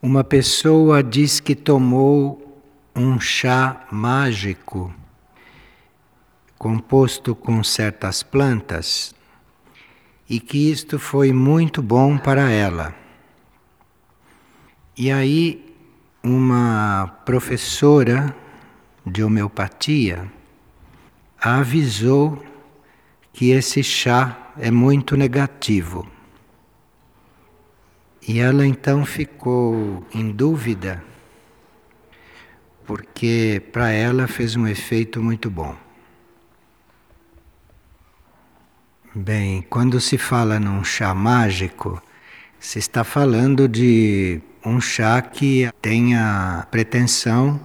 Uma pessoa diz que tomou um chá mágico composto com certas plantas e que isto foi muito bom para ela. E aí, uma professora de homeopatia avisou que esse chá é muito negativo. E ela então ficou em dúvida, porque para ela fez um efeito muito bom. Bem, quando se fala num chá mágico, se está falando de um chá que tenha pretensão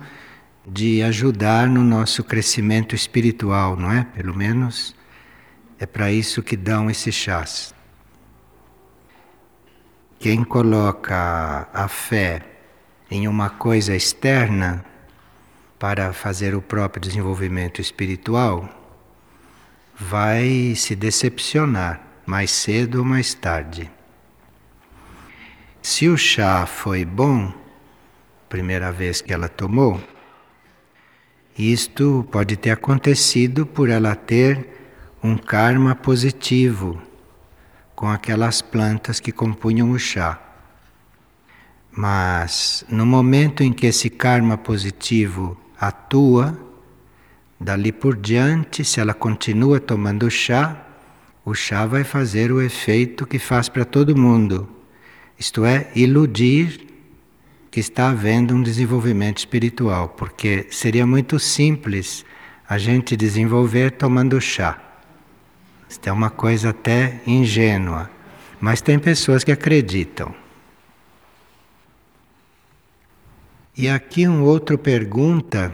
de ajudar no nosso crescimento espiritual, não é? Pelo menos é para isso que dão esses chás. Quem coloca a fé em uma coisa externa para fazer o próprio desenvolvimento espiritual vai se decepcionar mais cedo ou mais tarde. Se o chá foi bom, primeira vez que ela tomou, isto pode ter acontecido por ela ter um karma positivo com aquelas plantas que compunham o chá. Mas no momento em que esse karma positivo atua, dali por diante, se ela continua tomando chá, o chá vai fazer o efeito que faz para todo mundo, isto é, iludir que está havendo um desenvolvimento espiritual, porque seria muito simples a gente desenvolver tomando chá. Isto é uma coisa até ingênua, mas tem pessoas que acreditam. E aqui um outro pergunta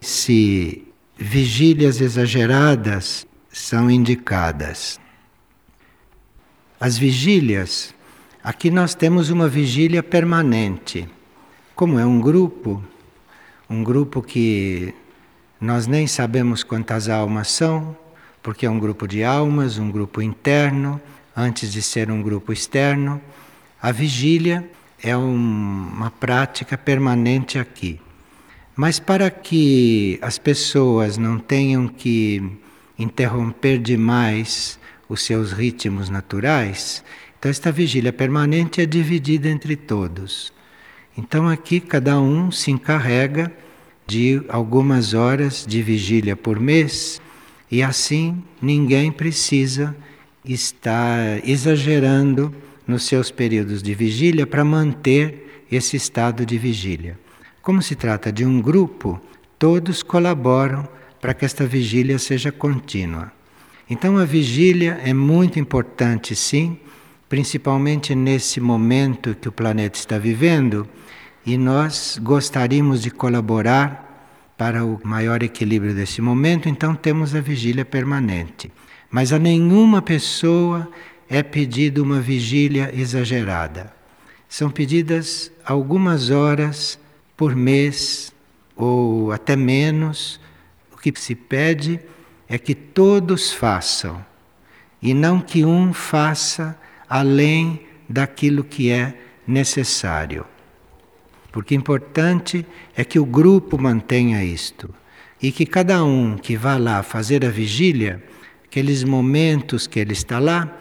se vigílias exageradas são indicadas. As vigílias, aqui nós temos uma vigília permanente. Como é um grupo, um grupo que nós nem sabemos quantas almas são, porque é um grupo de almas, um grupo interno, antes de ser um grupo externo. A vigília é um, uma prática permanente aqui. Mas para que as pessoas não tenham que interromper demais os seus ritmos naturais, então esta vigília permanente é dividida entre todos. Então aqui cada um se encarrega de algumas horas de vigília por mês e assim ninguém precisa estar exagerando nos seus períodos de vigília para manter esse estado de vigília. Como se trata de um grupo, todos colaboram para que esta vigília seja contínua. Então a vigília é muito importante, sim, principalmente nesse momento que o planeta está vivendo, e nós gostaríamos de colaborar para o maior equilíbrio desse momento, então temos a vigília permanente. Mas a nenhuma pessoa é pedido uma vigília exagerada. São pedidas algumas horas por mês ou até menos. O que se pede é que todos façam e não que um faça além daquilo que é necessário. Porque importante é que o grupo mantenha isto e que cada um que vá lá fazer a vigília, aqueles momentos que ele está lá,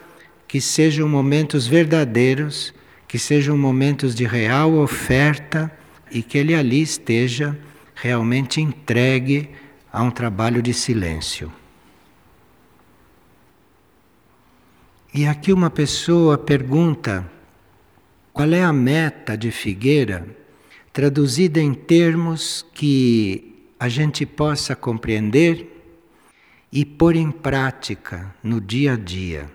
que sejam momentos verdadeiros, que sejam momentos de real oferta e que ele ali esteja realmente entregue a um trabalho de silêncio. E aqui uma pessoa pergunta: qual é a meta de Figueira traduzida em termos que a gente possa compreender e pôr em prática no dia a dia.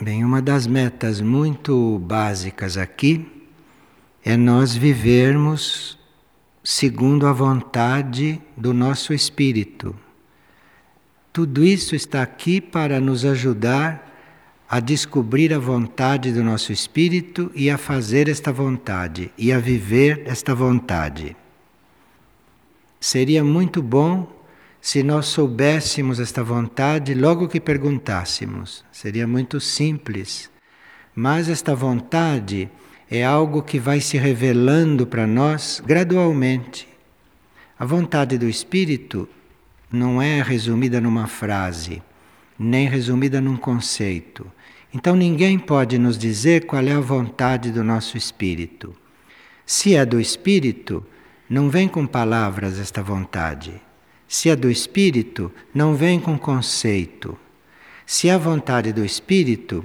Bem, uma das metas muito básicas aqui é nós vivermos segundo a vontade do nosso espírito. Tudo isso está aqui para nos ajudar a descobrir a vontade do nosso espírito e a fazer esta vontade e a viver esta vontade. Seria muito bom se nós soubéssemos esta vontade logo que perguntássemos. Seria muito simples, Mas esta vontade é algo que vai se revelando para nós gradualmente. A vontade do Espírito não é resumida numa frase, nem resumida num conceito. Então ninguém pode nos dizer qual é a vontade do nosso espírito. Se é do espírito, não vem com palavras esta vontade. Se é do espírito, não vem com conceito. Se é a vontade do espírito,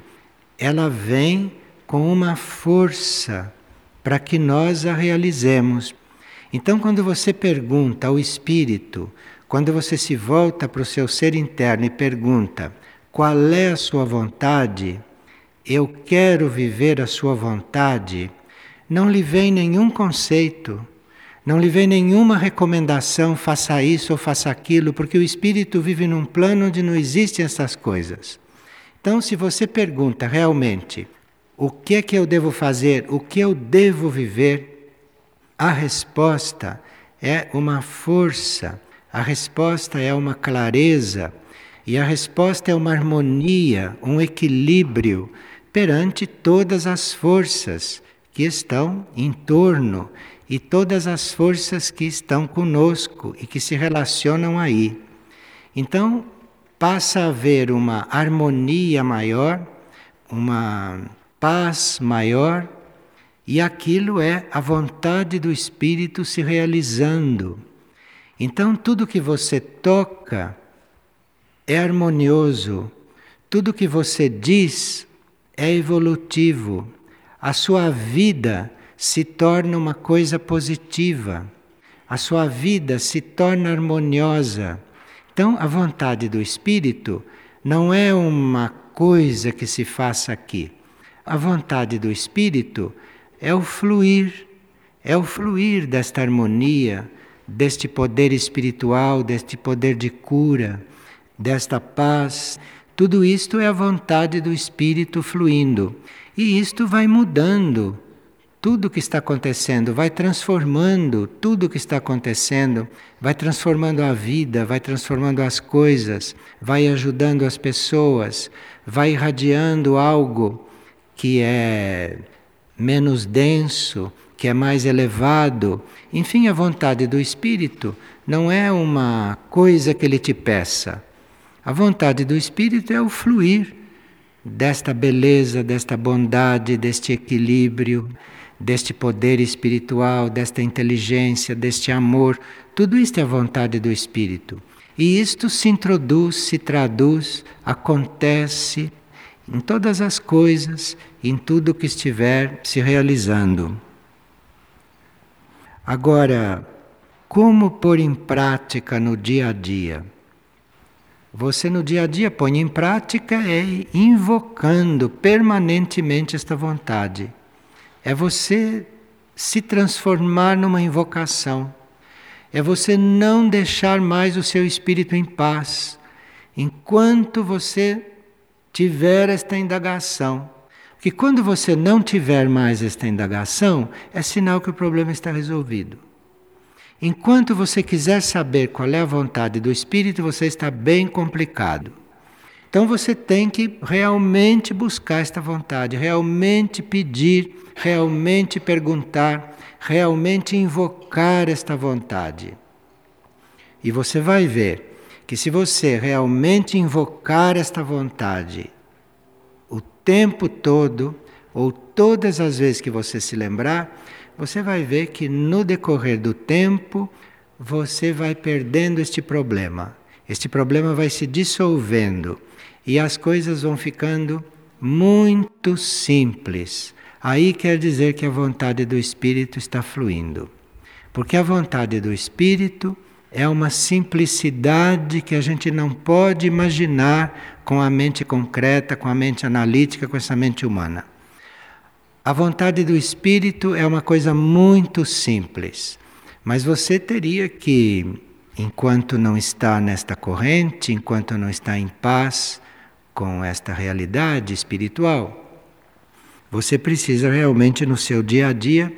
ela vem com uma força para que nós a realizemos. Então, quando você pergunta ao espírito, quando você se volta para o seu ser interno e pergunta qual é a sua vontade, eu quero viver a sua vontade, não lhe vem nenhum conceito, não lhe vem nenhuma recomendação, faça isso ou faça aquilo, porque o espírito vive num plano onde não existem essas coisas. Então, se você pergunta realmente o que é que eu devo fazer, o que eu devo viver, a resposta é uma força, a resposta é uma clareza e a resposta é uma harmonia, um equilíbrio perante todas as forças que estão em torno e todas as forças que estão conosco e que se relacionam aí. Então, passa a haver uma harmonia maior, uma paz maior, e aquilo é a vontade do Espírito se realizando. Então, tudo que você toca é harmonioso, tudo que você diz é evolutivo, a sua vida se torna uma coisa positiva, a sua vida se torna harmoniosa. Então, a vontade do Espírito não é uma coisa que se faça aqui. A vontade do Espírito é o fluir, é o fluir desta harmonia, deste poder espiritual, deste poder de cura, desta paz. Tudo isto é a vontade do Espírito fluindo. E isto vai mudando tudo o que está acontecendo, vai transformando tudo o que está acontecendo, vai transformando a vida, vai transformando as coisas, vai ajudando as pessoas, vai irradiando algo que é menos denso, que é mais elevado. Enfim, a vontade do Espírito não é uma coisa que ele te peça. A vontade do Espírito é o fluir desta beleza, desta bondade, deste equilíbrio, deste poder espiritual, desta inteligência, deste amor. Tudo isto é a vontade do Espírito. E isto se introduz, se traduz, acontece em todas as coisas, em tudo que estiver se realizando. Agora, como pôr em prática no dia a dia? Você no dia a dia põe em prática é invocando permanentemente esta vontade. É você se transformar numa invocação. É você não deixar mais o seu espírito em paz. Enquanto você tiver esta indagação. Porque quando você não tiver mais esta indagação, é sinal que o problema está resolvido. Enquanto você quiser saber qual é a vontade do Espírito, você está bem complicado. Então você tem que realmente buscar esta vontade, realmente pedir, realmente perguntar, realmente invocar esta vontade. E você vai ver que se você realmente invocar esta vontade tempo todo, ou todas as vezes que você se lembrar, você vai ver que no decorrer do tempo você vai perdendo este problema. Este problema vai se dissolvendo e as coisas vão ficando muito simples. Aí quer dizer que a vontade do Espírito está fluindo. Porque a vontade do Espírito é uma simplicidade que a gente não pode imaginar com a mente concreta, com a mente analítica, com essa mente humana. A vontade do espírito é uma coisa muito simples, mas você teria que, enquanto não está nesta corrente, enquanto não está em paz com esta realidade espiritual, você precisa realmente no seu dia a dia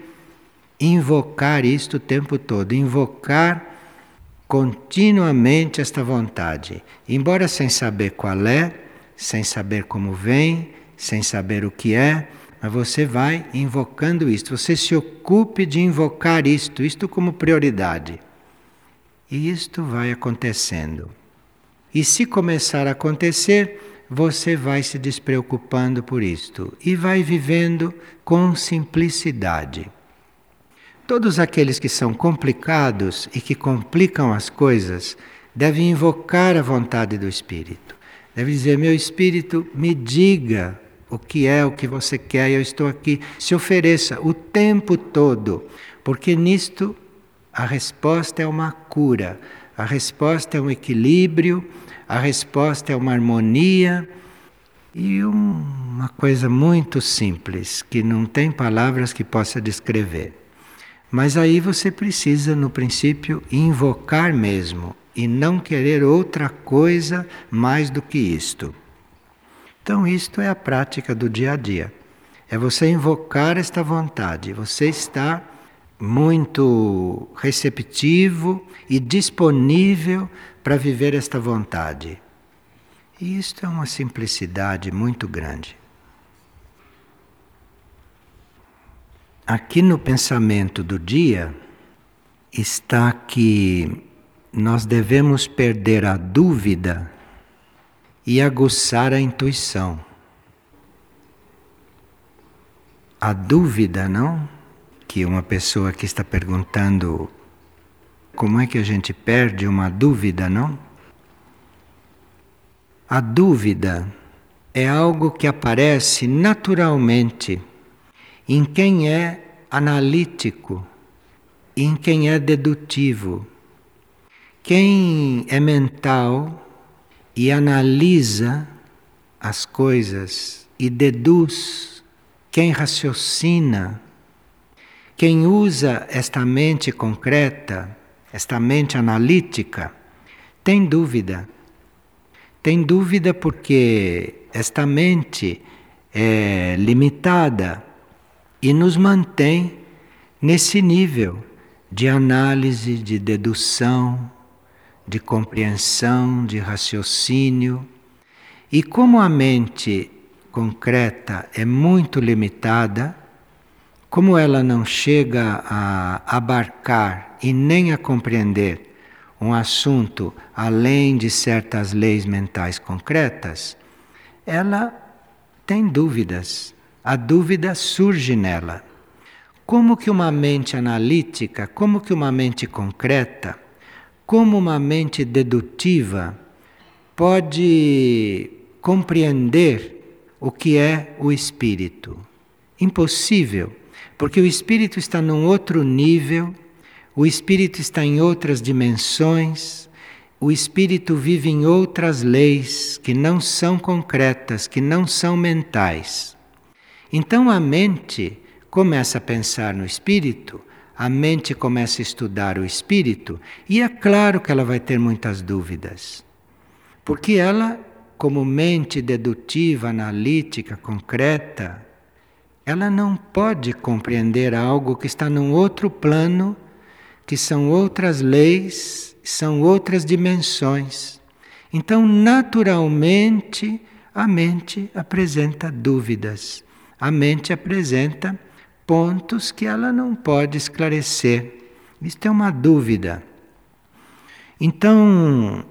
invocar isto o tempo todo, invocar continuamente esta vontade, embora sem saber qual é, sem saber como vem, sem saber o que é, mas você vai invocando isto. Você se ocupe de invocar isto, isto como prioridade. E isto vai acontecendo. E se começar a acontecer, você vai se despreocupando por isto e vai vivendo com simplicidade. Todos aqueles que são complicados e que complicam as coisas devem invocar a vontade do Espírito. Deve dizer: Meu Espírito, me diga o que é o que você quer, eu estou aqui. Se ofereça o tempo todo, porque nisto a resposta é uma cura, a resposta é um equilíbrio, a resposta é uma harmonia e uma coisa muito simples que não tem palavras que possa descrever. Mas aí você precisa, no princípio, invocar mesmo e não querer outra coisa mais do que isto. Então, isto é a prática do dia a dia. É você invocar esta vontade, você está muito receptivo e disponível para viver esta vontade. E isto é uma simplicidade muito grande. Aqui no pensamento do dia está que nós devemos perder a dúvida e aguçar a intuição. A dúvida, não? Que uma pessoa que está perguntando como é que a gente perde uma dúvida, não? A dúvida é algo que aparece naturalmente em quem é analítico, em quem é dedutivo. Quem é mental e analisa as coisas e deduz, quem raciocina, quem usa esta mente concreta, esta mente analítica, tem dúvida. Tem dúvida porque esta mente é limitada e nos mantém nesse nível de análise, de dedução, de compreensão, de raciocínio. E como a mente concreta é muito limitada, como ela não chega a abarcar e nem a compreender um assunto além de certas leis mentais concretas, ela tem dúvidas. A dúvida surge nela. Como que uma mente analítica, como que uma mente concreta como uma mente dedutiva pode compreender o que é o espírito? Impossível, porque o espírito está num outro nível, o espírito está em outras dimensões, o espírito vive em outras leis que não são concretas, que não são mentais. Então a mente começa a pensar no espírito a mente começa a estudar o espírito e é claro que ela vai ter muitas dúvidas. Porque ela, como mente dedutiva, analítica, concreta, ela não pode compreender algo que está num outro plano, que são outras leis, são outras dimensões. Então, naturalmente, a mente apresenta dúvidas, a mente apresenta pontos que ela não pode esclarecer. Isto é uma dúvida. Então,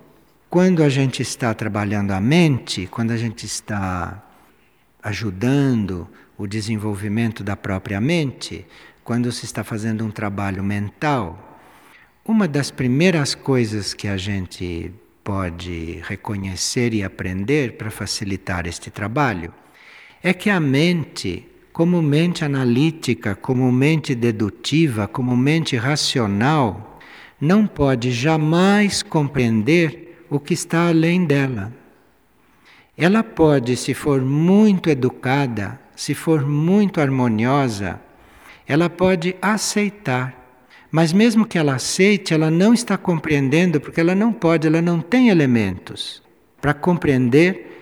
quando a gente está trabalhando a mente, quando a gente está ajudando o desenvolvimento da própria mente, quando se está fazendo um trabalho mental, uma das primeiras coisas que a gente pode reconhecer e aprender para facilitar este trabalho é que a mente como mente analítica, como mente dedutiva, como mente racional, não pode jamais compreender o que está além dela. Ela pode, se for muito educada, se for muito harmoniosa, ela pode aceitar. Mas mesmo que ela aceite, ela não está compreendendo porque ela não pode, ela não tem elementos para compreender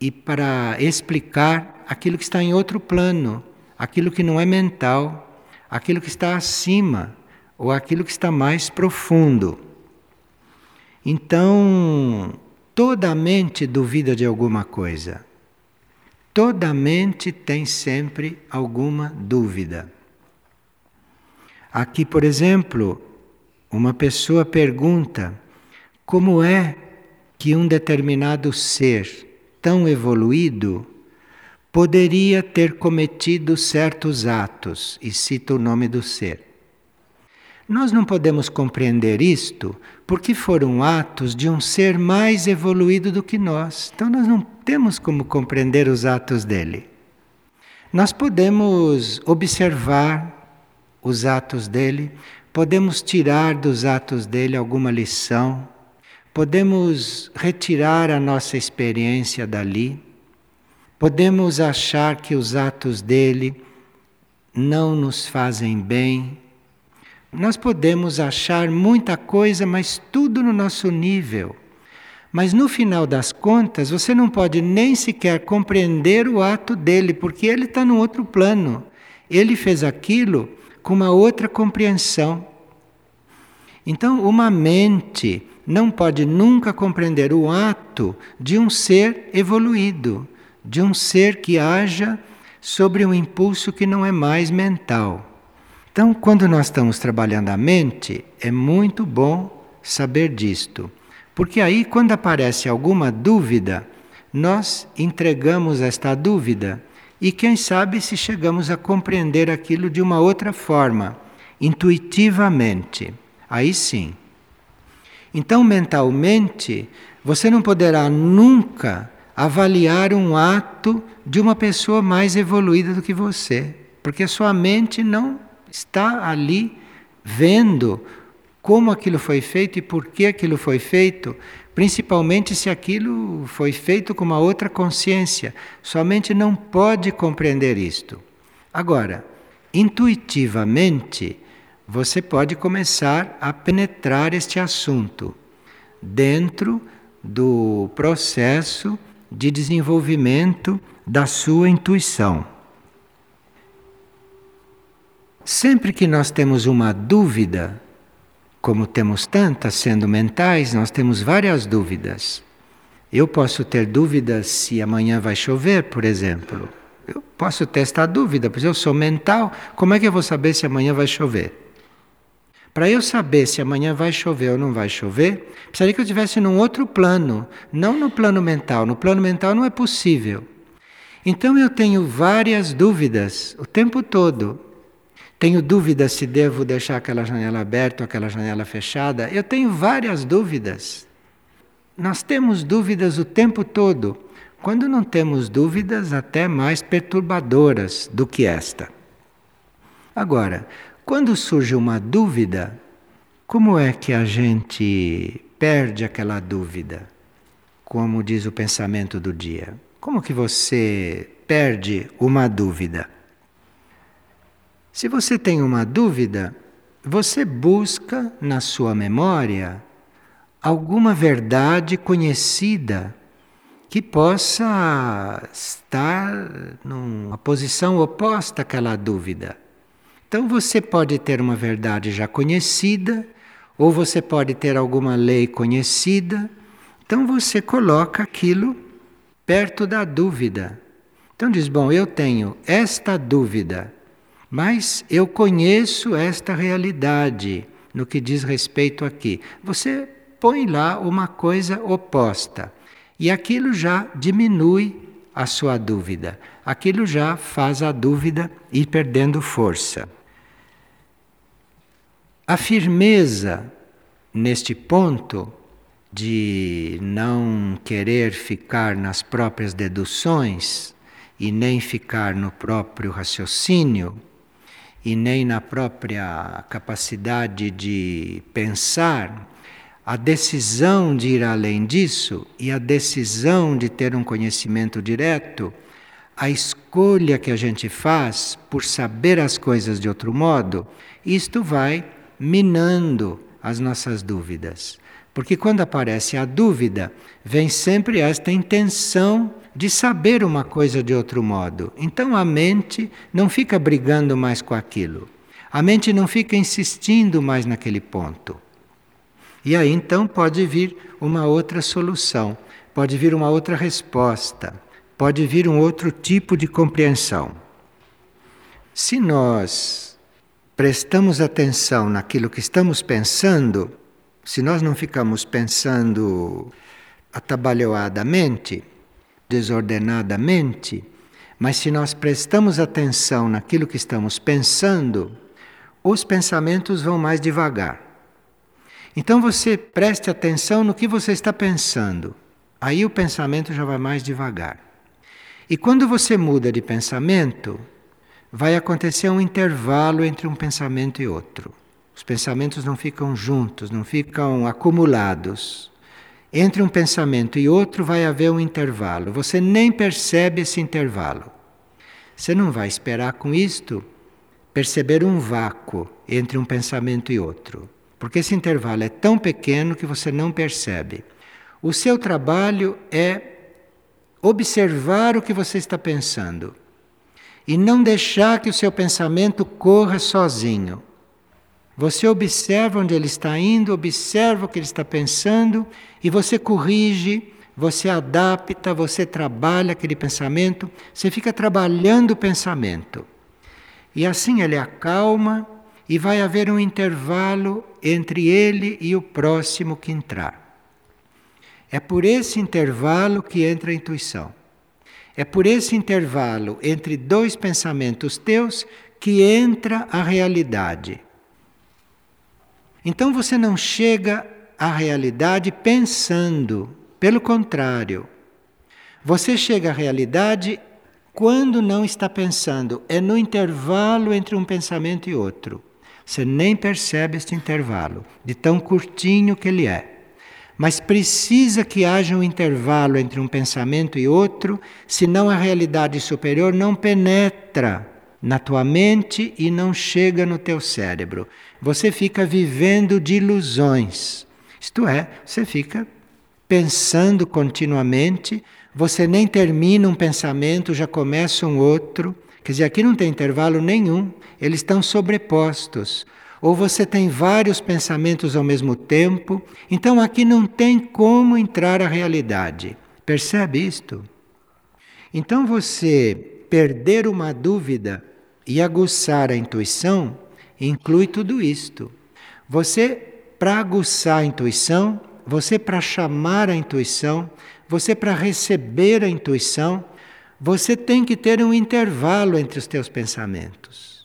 e para explicar aquilo que está em outro plano, aquilo que não é mental, aquilo que está acima ou aquilo que está mais profundo. Então, toda a mente duvida de alguma coisa. toda mente tem sempre alguma dúvida. Aqui, por exemplo, uma pessoa pergunta como é que um determinado ser tão evoluído poderia ter cometido certos atos, e cita o nome do ser. Nós não podemos compreender isto porque foram atos de um ser mais evoluído do que nós. Então nós não temos como compreender os atos dele. Nós podemos observar os atos dele, podemos tirar dos atos dele alguma lição, podemos retirar a nossa experiência dali, podemos achar que os atos dele não nos fazem bem, nós podemos achar muita coisa, mas tudo no nosso nível. Mas no final das contas, você não pode nem sequer compreender o ato dele, porque ele está no outro plano. Ele fez aquilo com uma outra compreensão. Então, uma mente não pode nunca compreender o ato de um ser evoluído, de um ser que haja sobre um impulso que não é mais mental. Então, quando nós estamos trabalhando a mente, é muito bom saber disto. Porque aí, quando aparece alguma dúvida, nós entregamos esta dúvida e, quem sabe, se chegamos a compreender aquilo de uma outra forma, intuitivamente. Aí sim. Então, mentalmente, você não poderá nunca avaliar um ato de uma pessoa mais evoluída do que você, porque sua mente não está ali vendo como aquilo foi feito e por que aquilo foi feito, principalmente se aquilo foi feito com uma outra consciência. Somente não pode compreender isto. Agora, intuitivamente, você pode começar a penetrar este assunto dentro do processo de desenvolvimento da sua intuição. Sempre que nós temos uma dúvida, como temos tantas sendo mentais, nós temos várias dúvidas. Eu posso ter dúvidas se amanhã vai chover, por exemplo. Eu posso ter esta dúvida, pois eu sou mental, como é que eu vou saber se amanhã vai chover? Para eu saber se amanhã vai chover ou não vai chover, precisaria que eu estivesse num outro plano, não no plano mental. No plano mental não é possível. Então eu tenho várias dúvidas o tempo todo. Tenho dúvidas se devo deixar aquela janela aberta ou aquela janela fechada. Eu tenho várias dúvidas. Nós temos dúvidas o tempo todo. Quando não temos dúvidas, até mais perturbadoras do que esta. Agora, quando surge uma dúvida, como é que a gente perde aquela dúvida? Como diz o pensamento do dia. Como que você perde uma dúvida? Se você tem uma dúvida, você busca na sua memória alguma verdade conhecida que possa estar numa posição oposta àquela dúvida. Então você pode ter uma verdade já conhecida, ou você pode ter alguma lei conhecida. Então você coloca aquilo perto da dúvida. Então diz: Bom, eu tenho esta dúvida. Mas eu conheço esta realidade no que diz respeito aqui. Você põe lá uma coisa oposta e aquilo já diminui a sua dúvida. Aquilo já faz a dúvida ir perdendo força. A firmeza neste ponto de não querer ficar nas próprias deduções e nem ficar no próprio raciocínio e nem na própria capacidade de pensar, a decisão de ir além disso e a decisão de ter um conhecimento direto, a escolha que a gente faz por saber as coisas de outro modo, isto vai minando as nossas dúvidas. Porque quando aparece a dúvida, vem sempre esta intenção de saber uma coisa de outro modo. Então a mente não fica brigando mais com aquilo. A mente não fica insistindo mais naquele ponto. E aí então pode vir uma outra solução, pode vir uma outra resposta, pode vir um outro tipo de compreensão. Se nós prestamos atenção naquilo que estamos pensando, se nós não ficamos pensando atabalhoadamente, desordenadamente, mas se nós prestamos atenção naquilo que estamos pensando, os pensamentos vão mais devagar. Então você preste atenção no que você está pensando. Aí o pensamento já vai mais devagar. E quando você muda de pensamento, vai acontecer um intervalo entre um pensamento e outro. Os pensamentos não ficam juntos, não ficam acumulados. Entre um pensamento e outro vai haver um intervalo. Você nem percebe esse intervalo. Você não vai esperar com isto perceber um vácuo entre um pensamento e outro, porque esse intervalo é tão pequeno que você não percebe. O seu trabalho é observar o que você está pensando e não deixar que o seu pensamento corra sozinho. Você observa onde ele está indo, observa o que ele está pensando e você corrige, você adapta, você trabalha aquele pensamento, você fica trabalhando o pensamento. E assim ele acalma e vai haver um intervalo entre ele e o próximo que entrar. É por esse intervalo que entra a intuição. É por esse intervalo entre dois pensamentos teus que entra a realidade. Então você não chega à realidade pensando, pelo contrário, você chega à realidade quando não está pensando, é no intervalo entre um pensamento e outro. Você nem percebe este intervalo, de tão curtinho que ele é. Mas precisa que haja um intervalo entre um pensamento e outro, senão a realidade superior não penetra na tua mente e não chega no teu cérebro. Você fica vivendo de ilusões. Isto é, você fica pensando continuamente, você nem termina um pensamento, já começa um outro. Quer dizer, aqui não tem intervalo nenhum, eles estão sobrepostos. Ou você tem vários pensamentos ao mesmo tempo, então aqui não tem como entrar a realidade. Percebe isto? Então você perder uma dúvida e aguçar a intuição inclui tudo isto. Você, para aguçar a intuição, você, para chamar a intuição, você, para receber a intuição, você tem que ter um intervalo entre os teus pensamentos.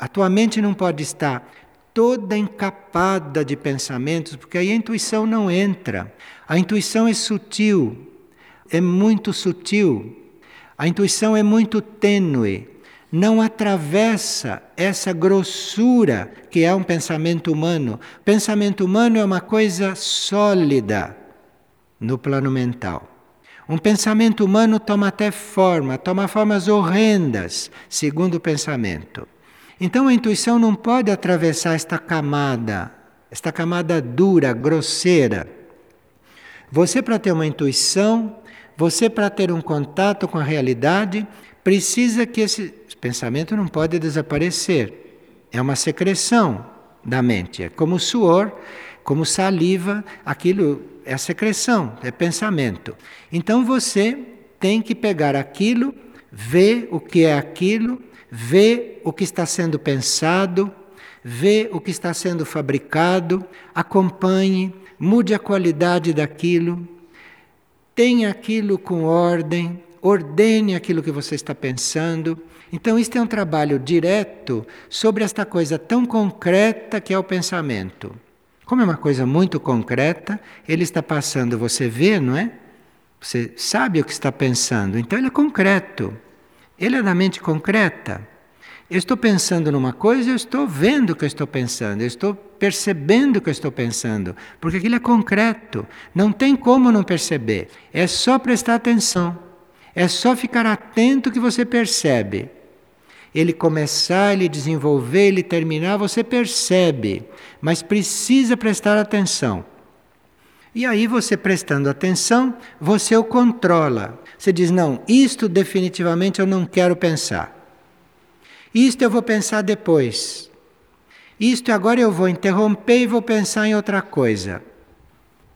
A tua mente não pode estar toda encapada de pensamentos, porque aí a intuição não entra. A intuição é sutil, é muito sutil. A intuição é muito tênue não atravessa essa grossura que é um pensamento humano. Pensamento humano é uma coisa sólida no plano mental. Um pensamento humano toma até forma, toma formas horrendas, segundo o pensamento. Então a intuição não pode atravessar esta camada, esta camada dura, grosseira. Você, para ter uma intuição, você, para ter um contato com a realidade, precisa que esse pensamento não pode desaparecer. É uma secreção da mente. É como suor, como saliva, aquilo é secreção, é pensamento. Então você tem que pegar aquilo, ver o que é aquilo, ver o que está sendo pensado, ver o que está sendo fabricado, acompanhe, mude a qualidade daquilo, tenha aquilo com ordem, ordene aquilo que você está pensando. Então, isto é um trabalho direto sobre esta coisa tão concreta que é o pensamento. Como é uma coisa muito concreta, ele está passando, você vê, não é? Você sabe o que está pensando, então ele é concreto. Ele é da mente concreta. Eu estou pensando numa coisa, eu estou vendo o que eu estou pensando, eu estou percebendo o que eu estou pensando, porque aquilo é concreto. Não tem como não perceber. É só prestar atenção. É só ficar atento que você percebe. Ele começar, ele desenvolver, ele terminar, você percebe, mas precisa prestar atenção. E aí você prestando atenção, você o controla. Você diz: "Não, isto definitivamente eu não quero pensar. Isto eu vou pensar depois. Isto agora eu vou interromper e vou pensar em outra coisa."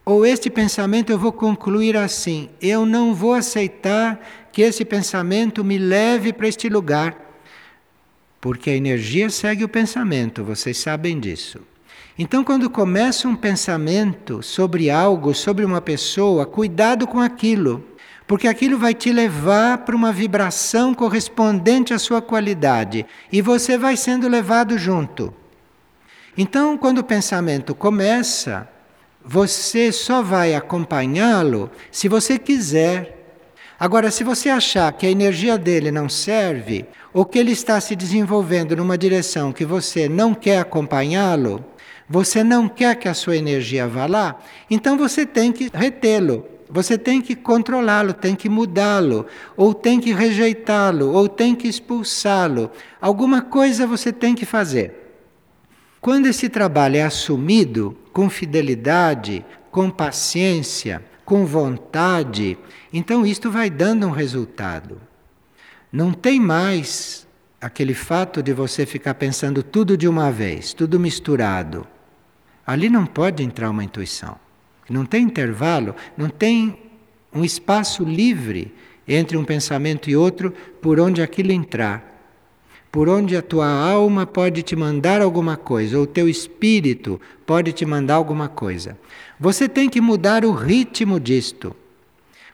Ou este pensamento eu vou concluir assim: eu não vou aceitar que esse pensamento me leve para este lugar. Porque a energia segue o pensamento, vocês sabem disso. Então, quando começa um pensamento sobre algo, sobre uma pessoa, cuidado com aquilo, porque aquilo vai te levar para uma vibração correspondente à sua qualidade e você vai sendo levado junto. Então, quando o pensamento começa, você só vai acompanhá-lo se você quiser. Agora, se você achar que a energia dele não serve, ou que ele está se desenvolvendo numa direção que você não quer acompanhá-lo, você não quer que a sua energia vá lá, então você tem que retê-lo. Você tem que controlá-lo, tem que mudá-lo, ou tem que rejeitá-lo, ou tem que expulsá-lo. Alguma coisa você tem que fazer. Quando esse trabalho é assumido com fidelidade, com paciência, com vontade, então isto vai dando um resultado. Não tem mais aquele fato de você ficar pensando tudo de uma vez, tudo misturado. Ali não pode entrar uma intuição. Não tem intervalo, não tem um espaço livre entre um pensamento e outro por onde aquilo entrar por onde a tua alma pode te mandar alguma coisa, ou o teu espírito pode te mandar alguma coisa. Você tem que mudar o ritmo disto.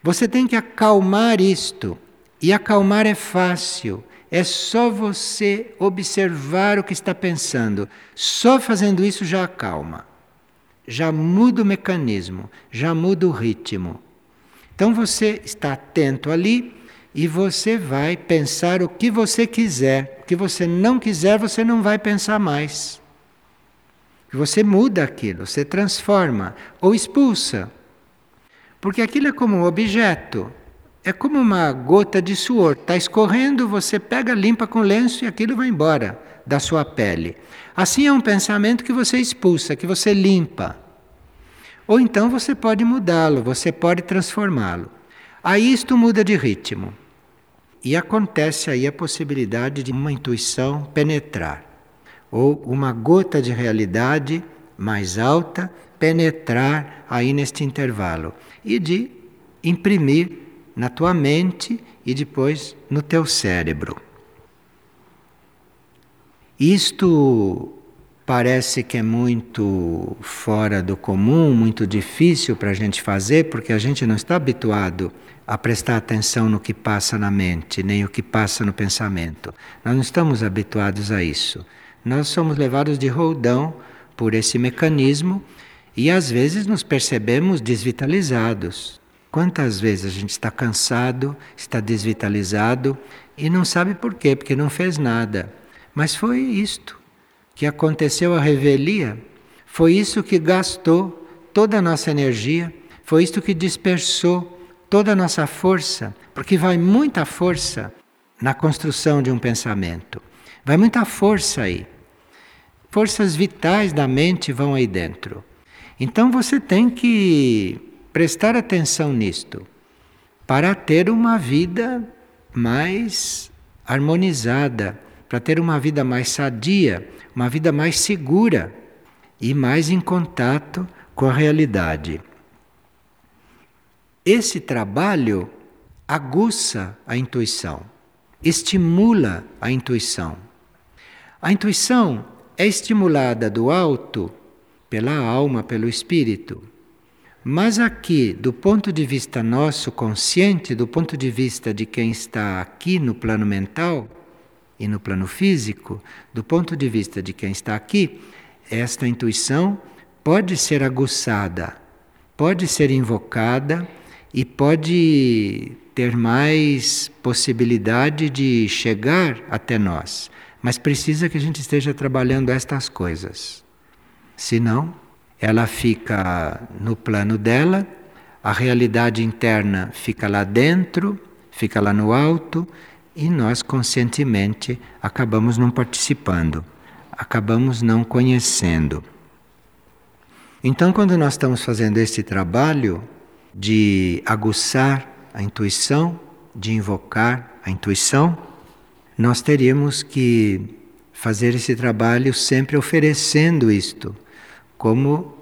Você tem que acalmar isto. E acalmar é fácil. É só você observar o que está pensando. Só fazendo isso já acalma. Já muda o mecanismo, já muda o ritmo. Então você está atento ali e você vai pensar o que você quiser. O que você não quiser, você não vai pensar mais. Você muda aquilo, você transforma ou expulsa. Porque aquilo é como um objeto, é como uma gota de suor. Está escorrendo, você pega, limpa com lenço e aquilo vai embora da sua pele. Assim é um pensamento que você expulsa, que você limpa. Ou então você pode mudá-lo, você pode transformá-lo. Aí isto muda de ritmo. E acontece aí a possibilidade de uma intuição penetrar, ou uma gota de realidade mais alta penetrar aí neste intervalo e de imprimir na tua mente e depois no teu cérebro. Isto parece que é muito fora do comum, muito difícil para a gente fazer, porque a gente não está habituado a prestar atenção no que passa na mente, nem o que passa no pensamento. Nós não estamos habituados a isso. Nós somos levados de roldão por esse mecanismo e às vezes nos percebemos desvitalizados. Quantas vezes a gente está cansado, está desvitalizado e não sabe por quê, porque não fez nada. Mas foi isto que aconteceu a revelia, foi isso que gastou toda a nossa energia, foi isto que dispersou toda a nossa força, porque vai muita força na construção de um pensamento. Vai muita força aí. Forças vitais da mente vão aí dentro. Então você tem que prestar atenção nisto para ter uma vida mais harmonizada, para ter uma vida mais sadia, uma vida mais segura e mais em contato com a realidade. Esse trabalho aguça a intuição, estimula a intuição. A intuição é estimulada do alto pela alma, pelo espírito. Mas aqui, do ponto de vista nosso consciente, do ponto de vista de quem está aqui no plano mental e no plano físico, do ponto de vista de quem está aqui, esta intuição pode ser aguçada, pode ser invocada e pode ter mais possibilidade de chegar até nós. Mas precisa que a gente esteja trabalhando estas coisas. Senão, ela fica no plano dela, a realidade interna fica lá dentro, fica lá no alto, e nós conscientemente acabamos não participando, acabamos não conhecendo. Então, quando nós estamos fazendo este trabalho, de aguçar a intuição, de invocar a intuição, nós teríamos que fazer esse trabalho sempre oferecendo isto como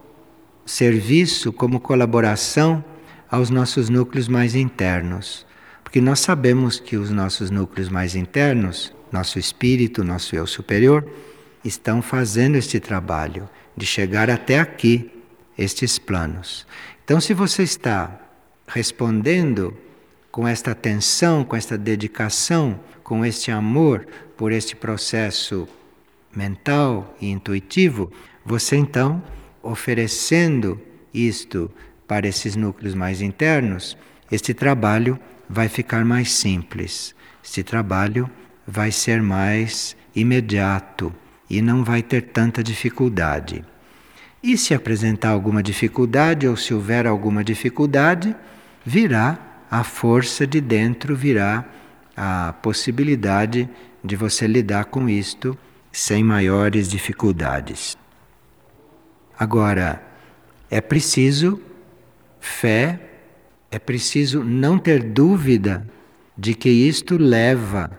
serviço, como colaboração aos nossos núcleos mais internos. Porque nós sabemos que os nossos núcleos mais internos, nosso espírito, nosso eu superior, estão fazendo este trabalho de chegar até aqui, estes planos. Então, se você está respondendo com esta atenção, com esta dedicação, com este amor por este processo mental e intuitivo, você então, oferecendo isto para esses núcleos mais internos, este trabalho vai ficar mais simples. Este trabalho vai ser mais imediato e não vai ter tanta dificuldade. E se apresentar alguma dificuldade ou se houver alguma dificuldade, virá a força de dentro, virá a possibilidade de você lidar com isto sem maiores dificuldades. Agora, é preciso fé, é preciso não ter dúvida de que isto leva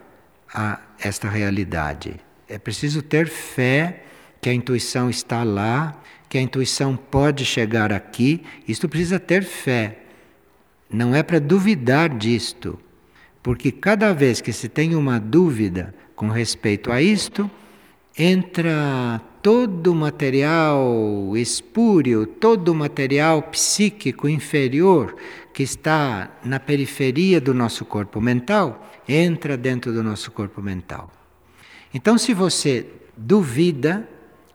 a esta realidade. É preciso ter fé que a intuição está lá, que a intuição pode chegar aqui. Isto precisa ter fé. Não é para duvidar disto, porque cada vez que se tem uma dúvida com respeito a isto, entra todo o material espúrio, todo o material psíquico inferior que está na periferia do nosso corpo mental, entra dentro do nosso corpo mental. Então, se você duvida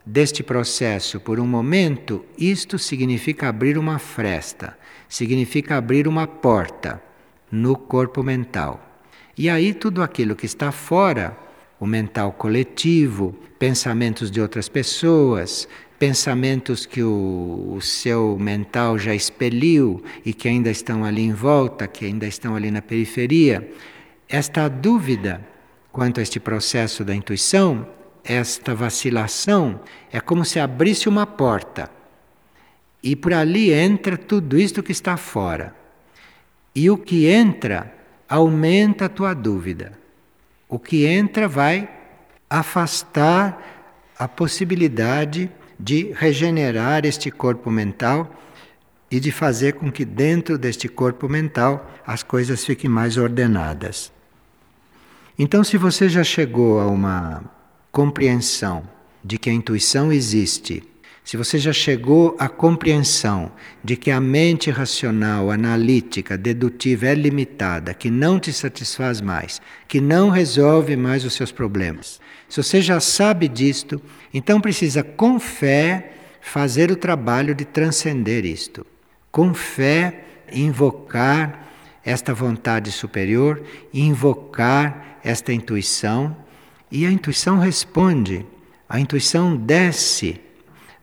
deste processo por um momento, isto significa abrir uma fresta, significa abrir uma porta no corpo mental. E aí tudo aquilo que está fora, o mental coletivo, pensamentos de outras pessoas, pensamentos que o, o, seu mental já expeliu e que ainda estão ali em volta, que ainda estão ali na periferia, esta dúvida quanto a este processo da intuição, esta vacilação é como se abrisse uma porta e por ali entra tudo isto que está fora. E o que entra aumenta a tua dúvida. O que entra vai afastar a possibilidade de regenerar este corpo mental e de fazer com que dentro deste corpo mental as coisas fiquem mais ordenadas. Então, se você já chegou a uma compreensão de que a intuição existe, se você já chegou à compreensão de que a mente racional, analítica, dedutiva é limitada, que não te satisfaz mais, que não resolve mais os seus problemas, se você já sabe disto, então precisa, com fé, fazer o trabalho de transcender isto. Com fé, invocar esta vontade superior, invocar esta intuição e a intuição responde, a intuição desce.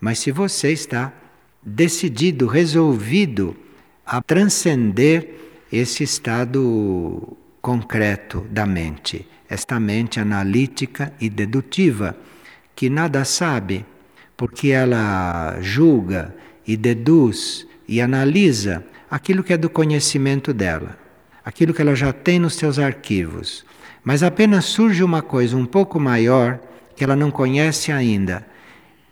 Mas se você está decidido, resolvido a transcender esse estado concreto da mente, esta mente analítica e dedutiva, que nada sabe, porque ela julga e deduz e analisa aquilo que é do conhecimento dela, aquilo que ela já tem nos seus arquivos. Mas apenas surge uma coisa um pouco maior que ela não conhece ainda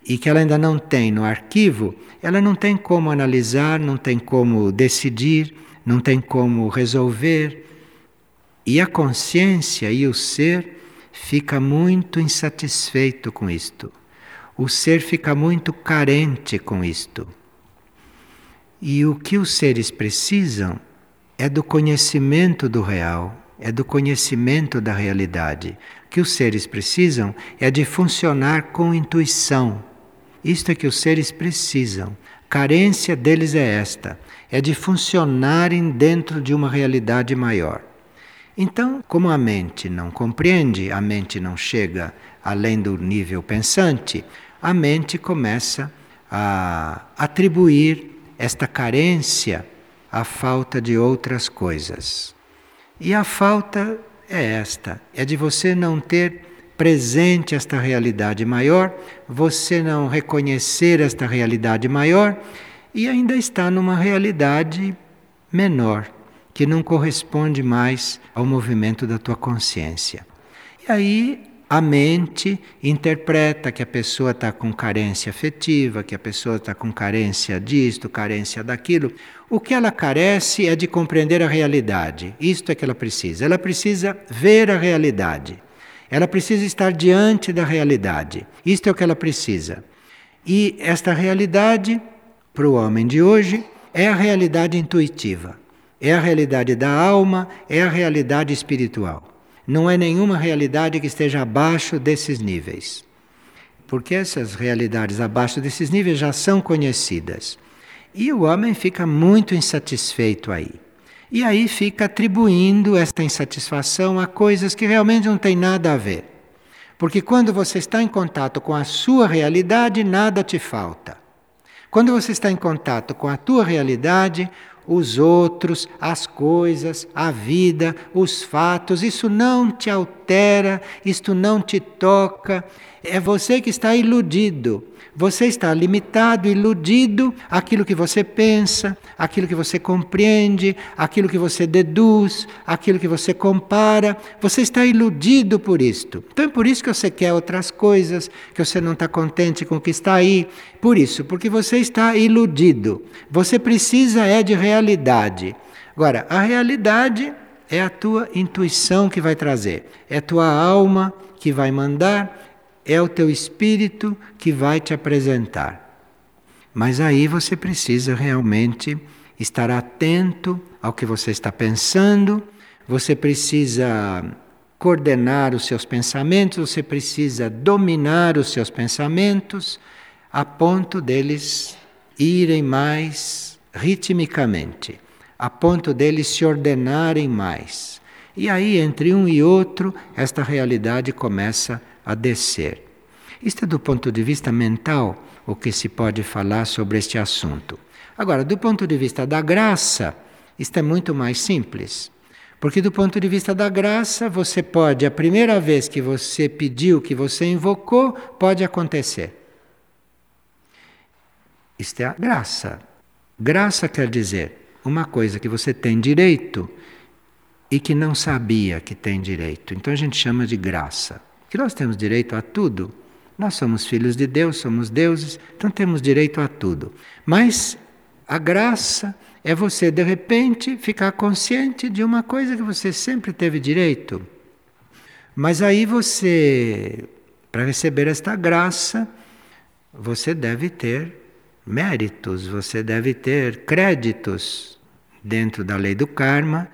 e que ela ainda não tem no arquivo, ela não tem como analisar, não tem como decidir, não tem como resolver. E a consciência e o ser fica muito insatisfeito com isto. O ser fica muito carente com isto. E o que os seres precisam é do conhecimento do real, é do conhecimento da realidade. O que os seres precisam é de funcionar com intuição. Isto é que os seres precisam. Carência deles é esta: é de funcionarem dentro de uma realidade maior. Então, como a mente não compreende, a mente não chega além do nível pensante, a mente começa a atribuir esta carência à falta de outras coisas. E a falta é esta: é de você não ter presente esta realidade maior, você não reconhecer esta realidade maior e ainda está numa realidade menor, que não corresponde mais ao movimento da tua consciência. E aí a mente interpreta que a pessoa está com carência afetiva, que a pessoa está com carência disto, carência daquilo. O que ela carece é de compreender a realidade. Isto é que ela precisa. Ela precisa ver a realidade. Ela precisa estar diante da realidade. Isto é o que ela precisa. E esta realidade, para o homem de hoje, é a realidade intuitiva. É a realidade da alma, é a realidade espiritual não é nenhuma realidade que esteja abaixo desses níveis. Porque essas realidades abaixo desses níveis já são conhecidas. E o homem fica muito insatisfeito aí. E aí fica atribuindo esta insatisfação a coisas que realmente não têm nada a ver. Porque quando você está em contato com a sua realidade, nada te falta. Quando você está em contato com a tua realidade, os outros, as coisas, a vida, os fatos, isso não te altera, isto não te toca. É você que está iludido. Você está limitado, iludido aquilo que você pensa, aquilo que você compreende, aquilo que você deduz, aquilo que você compara. Você está iludido por isto. Então é por isso que você quer outras coisas, que você não está contente com o que está aí. Por isso, porque você está iludido. Você precisa é de realidade. Agora, a realidade é a tua intuição que vai trazer, é tua alma que vai mandar é o teu espírito que vai te apresentar. Mas aí você precisa realmente estar atento ao que você está pensando, você precisa coordenar os seus pensamentos, você precisa dominar os seus pensamentos a ponto deles irem mais ritmicamente, a ponto deles se ordenarem mais. E aí, entre um e outro, esta realidade começa a descer. Isto é do ponto de vista mental o que se pode falar sobre este assunto. Agora, do ponto de vista da graça, isto é muito mais simples. Porque do ponto de vista da graça, você pode, a primeira vez que você pediu, que você invocou, pode acontecer. Isto é a graça. Graça quer dizer uma coisa que você tem direito e que não sabia que tem direito. Então a gente chama de graça que nós temos direito a tudo. Nós somos filhos de Deus, somos deuses, então temos direito a tudo. Mas a graça é você, de repente, ficar consciente de uma coisa que você sempre teve direito. Mas aí você, para receber esta graça, você deve ter méritos, você deve ter créditos dentro da lei do karma,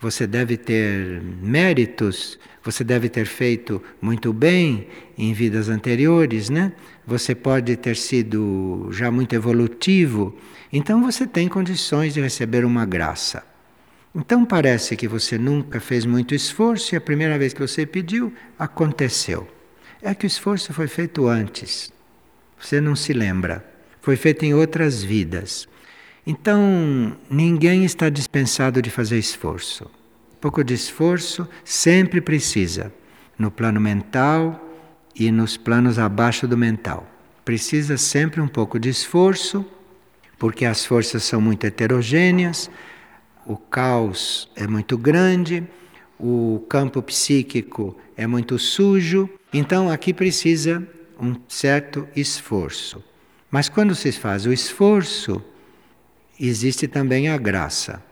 você deve ter méritos você deve ter feito muito bem em vidas anteriores, né? Você pode ter sido já muito evolutivo, então você tem condições de receber uma graça. Então parece que você nunca fez muito esforço e a primeira vez que você pediu, aconteceu. É que o esforço foi feito antes. Você não se lembra. Foi feito em outras vidas. Então, ninguém está dispensado de fazer esforço pouco de esforço sempre precisa, no plano mental e nos planos abaixo do mental. Precisa sempre um pouco de esforço, porque as forças são muito heterogêneas, o caos é muito grande, o campo psíquico é muito sujo, então aqui precisa um certo esforço. Mas quando se faz o esforço, existe também a graça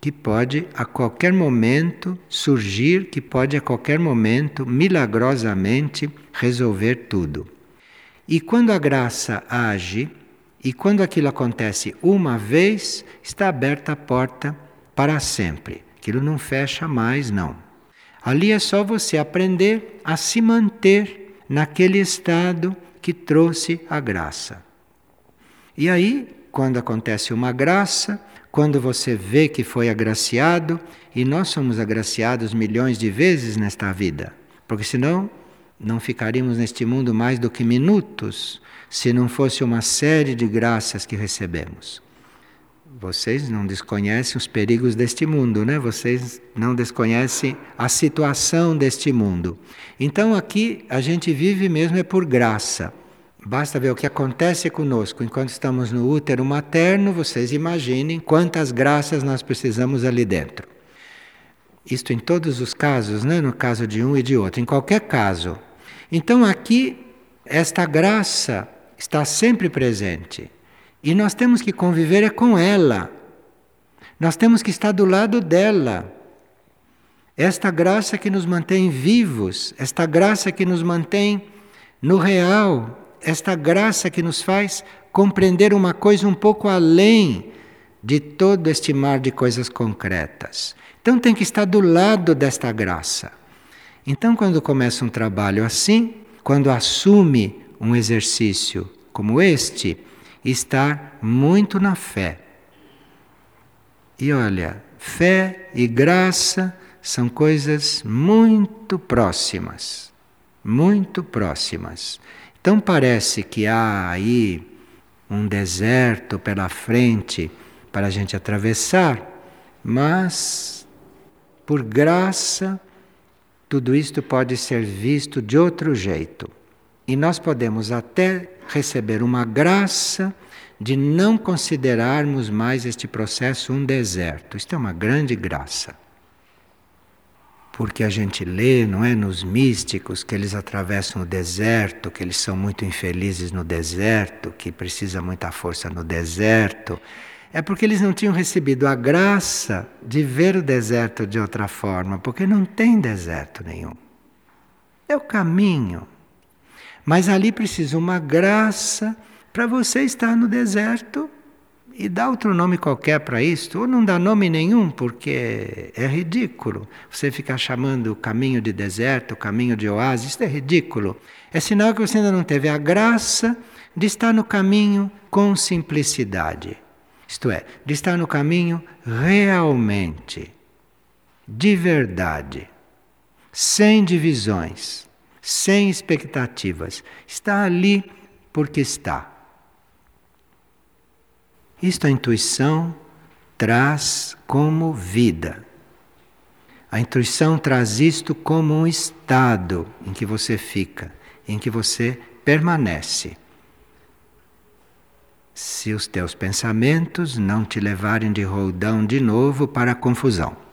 que pode a qualquer momento surgir, que pode a qualquer momento milagrosamente resolver tudo. E quando a graça age, e quando aquilo acontece uma vez, está aberta a porta para sempre. Aquilo não fecha mais, não. Ali é só você aprender a se manter naquele estado que trouxe a graça. E aí, quando acontece uma graça, quando você vê que foi agraciado, e nós somos agraciados milhões de vezes nesta vida, porque senão não ficaríamos neste mundo mais do que minutos se não fosse uma série de graças que recebemos. Vocês não desconhecem os perigos deste mundo, né? Vocês não desconhecem a situação deste mundo. Então aqui a gente vive mesmo é por graça. Basta ver o que acontece conosco enquanto estamos no útero materno, vocês imaginem quantas graças nós precisamos ali dentro. Isto em todos os casos, né? no caso de um e de outro. Em qualquer caso, Então aqui, esta graça está sempre presente. E nós temos que conviver é com ela. Nós temos que estar do lado dela. Esta graça que nos mantém vivos, esta graça que nos mantém no real, esta graça que nos faz compreender uma coisa um pouco além de todo este mar de coisas concretas. Então tem que estar do lado desta graça. Então, quando começa um trabalho assim, quando assume um exercício como este, está muito na fé. E olha, fé e graça são coisas muito próximas, muito próximas. Então parece que há aí um deserto pela frente para a gente atravessar, mas por graça tudo isto pode ser visto de outro jeito. E nós podemos até receber uma graça de não considerarmos mais este processo um deserto. Isto é uma grande graça. Porque a gente lê, não é, nos místicos que eles atravessam o deserto, que eles são muito infelizes no deserto, que precisa muita força no deserto. É porque eles não tinham recebido a graça de ver o deserto de outra forma, porque não tem deserto nenhum. É o caminho. Mas ali precisa uma graça para você estar no deserto e dar outro nome qualquer para isto, ou não dá nome nenhum, porque é ridículo. Você ficar chamando o caminho de deserto, o caminho de oásis, isso é ridículo. É sinal que você ainda não teve a graça de estar no caminho com simplicidade. Isto é, de estar no caminho realmente, de verdade, sem divisões, sem expectativas. Está ali porque está. Isto a intuição traz como vida. A intuição traz isto como um estado em que você fica, em que você permanece se os teus pensamentos não te levarem de roldão de novo para a confusão.